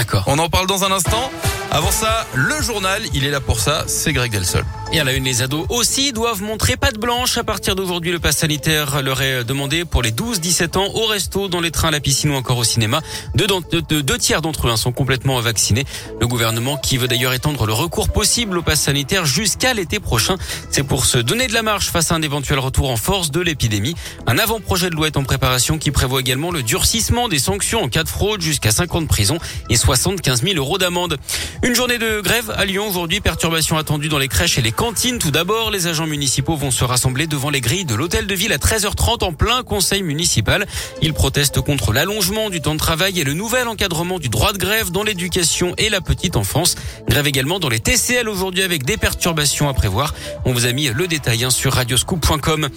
D'accord. On en parle dans un instant. Avant ça, le journal, il est là pour ça, c'est Greg Delsol. Et à la une, les ados aussi doivent montrer patte blanche. À partir d'aujourd'hui, le pass sanitaire leur est demandé pour les 12-17 ans au resto, dans les trains, à la piscine ou encore au cinéma. Deux, tiers d'entre eux hein, sont complètement vaccinés. Le gouvernement qui veut d'ailleurs étendre le recours possible au pass sanitaire jusqu'à l'été prochain. C'est pour se donner de la marche face à un éventuel retour en force de l'épidémie. Un avant-projet de loi est en préparation qui prévoit également le durcissement des sanctions en cas de fraude jusqu'à 5 ans de prison et 75 000 euros d'amende. Une journée de grève à Lyon aujourd'hui, perturbation attendue dans les crèches et les cantine. Tout d'abord, les agents municipaux vont se rassembler devant les grilles de l'hôtel de ville à 13h30 en plein conseil municipal. Ils protestent contre l'allongement du temps de travail et le nouvel encadrement du droit de grève dans l'éducation et la petite enfance. Grève également dans les TCL aujourd'hui avec des perturbations à prévoir. On vous a mis le détail hein, sur radioscoop.com.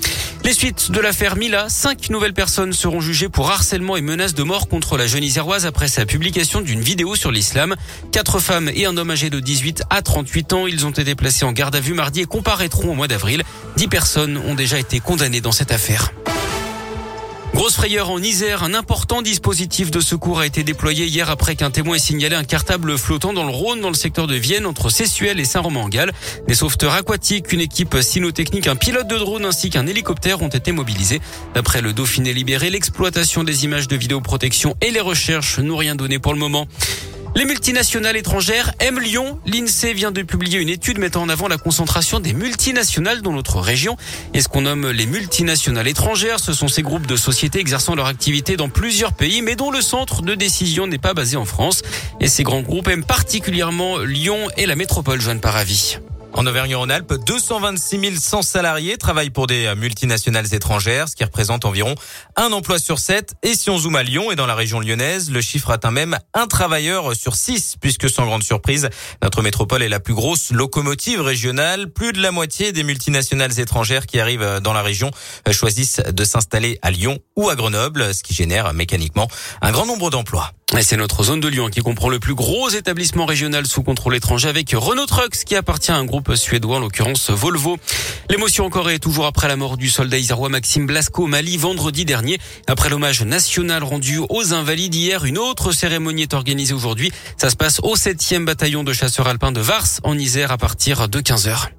Les suites de l'affaire Mila, cinq nouvelles personnes seront jugées pour harcèlement et menaces de mort contre la jeune iséroise après sa publication d'une vidéo sur l'islam. Quatre femmes et un homme âgé de 18 à 38 ans, ils ont été placés en garde à vue mardi et comparaîtront au mois d'avril. Dix personnes ont déjà été condamnées dans cette affaire. Grosse frayeur en Isère, un important dispositif de secours a été déployé hier après qu'un témoin ait signalé un cartable flottant dans le Rhône dans le secteur de Vienne entre Sessuel et Saint-Romain-en-Galles. Des sauveteurs aquatiques, une équipe cynotechnique, un pilote de drone ainsi qu'un hélicoptère ont été mobilisés. D'après le Dauphiné libéré, l'exploitation des images de vidéoprotection et les recherches n'ont rien donné pour le moment. Les multinationales étrangères aiment Lyon. L'INSEE vient de publier une étude mettant en avant la concentration des multinationales dans notre région. Et ce qu'on nomme les multinationales étrangères, ce sont ces groupes de sociétés exerçant leur activité dans plusieurs pays, mais dont le centre de décision n'est pas basé en France. Et ces grands groupes aiment particulièrement Lyon et la métropole Joanne Paravis. En Auvergne-Rhône-Alpes, 226 100 salariés travaillent pour des multinationales étrangères, ce qui représente environ un emploi sur sept. Et si on zoome à Lyon et dans la région lyonnaise, le chiffre atteint même un travailleur sur six, puisque sans grande surprise, notre métropole est la plus grosse locomotive régionale. Plus de la moitié des multinationales étrangères qui arrivent dans la région choisissent de s'installer à Lyon ou à Grenoble, ce qui génère mécaniquement un grand nombre d'emplois. C'est notre zone de Lyon qui comprend le plus gros établissement régional sous contrôle étranger avec Renault Trucks qui appartient à un groupe suédois, en l'occurrence Volvo. L'émotion encore est toujours après la mort du soldat isérois Maxime Blasco au Mali vendredi dernier. Après l'hommage national rendu aux invalides hier, une autre cérémonie est organisée aujourd'hui. Ça se passe au 7e bataillon de chasseurs alpins de Vars en Isère à partir de 15h.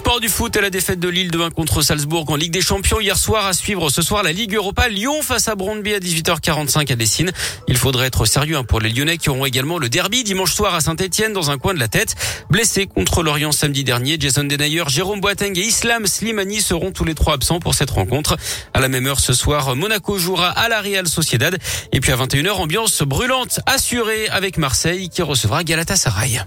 Sport du foot et la défaite de Lille de 1 contre Salzbourg en Ligue des Champions hier soir à suivre ce soir la Ligue Europa Lyon face à Brondby à 18h45 à Dessine. Il faudrait être sérieux hein, pour les Lyonnais qui auront également le derby dimanche soir à Saint-Etienne dans un coin de la tête. Blessés contre l'Orient samedi dernier, Jason Denayer, Jérôme Boateng et Islam Slimani seront tous les trois absents pour cette rencontre. À la même heure ce soir, Monaco jouera à la Real Sociedad et puis à 21h ambiance brûlante assurée avec Marseille qui recevra Galatasaray.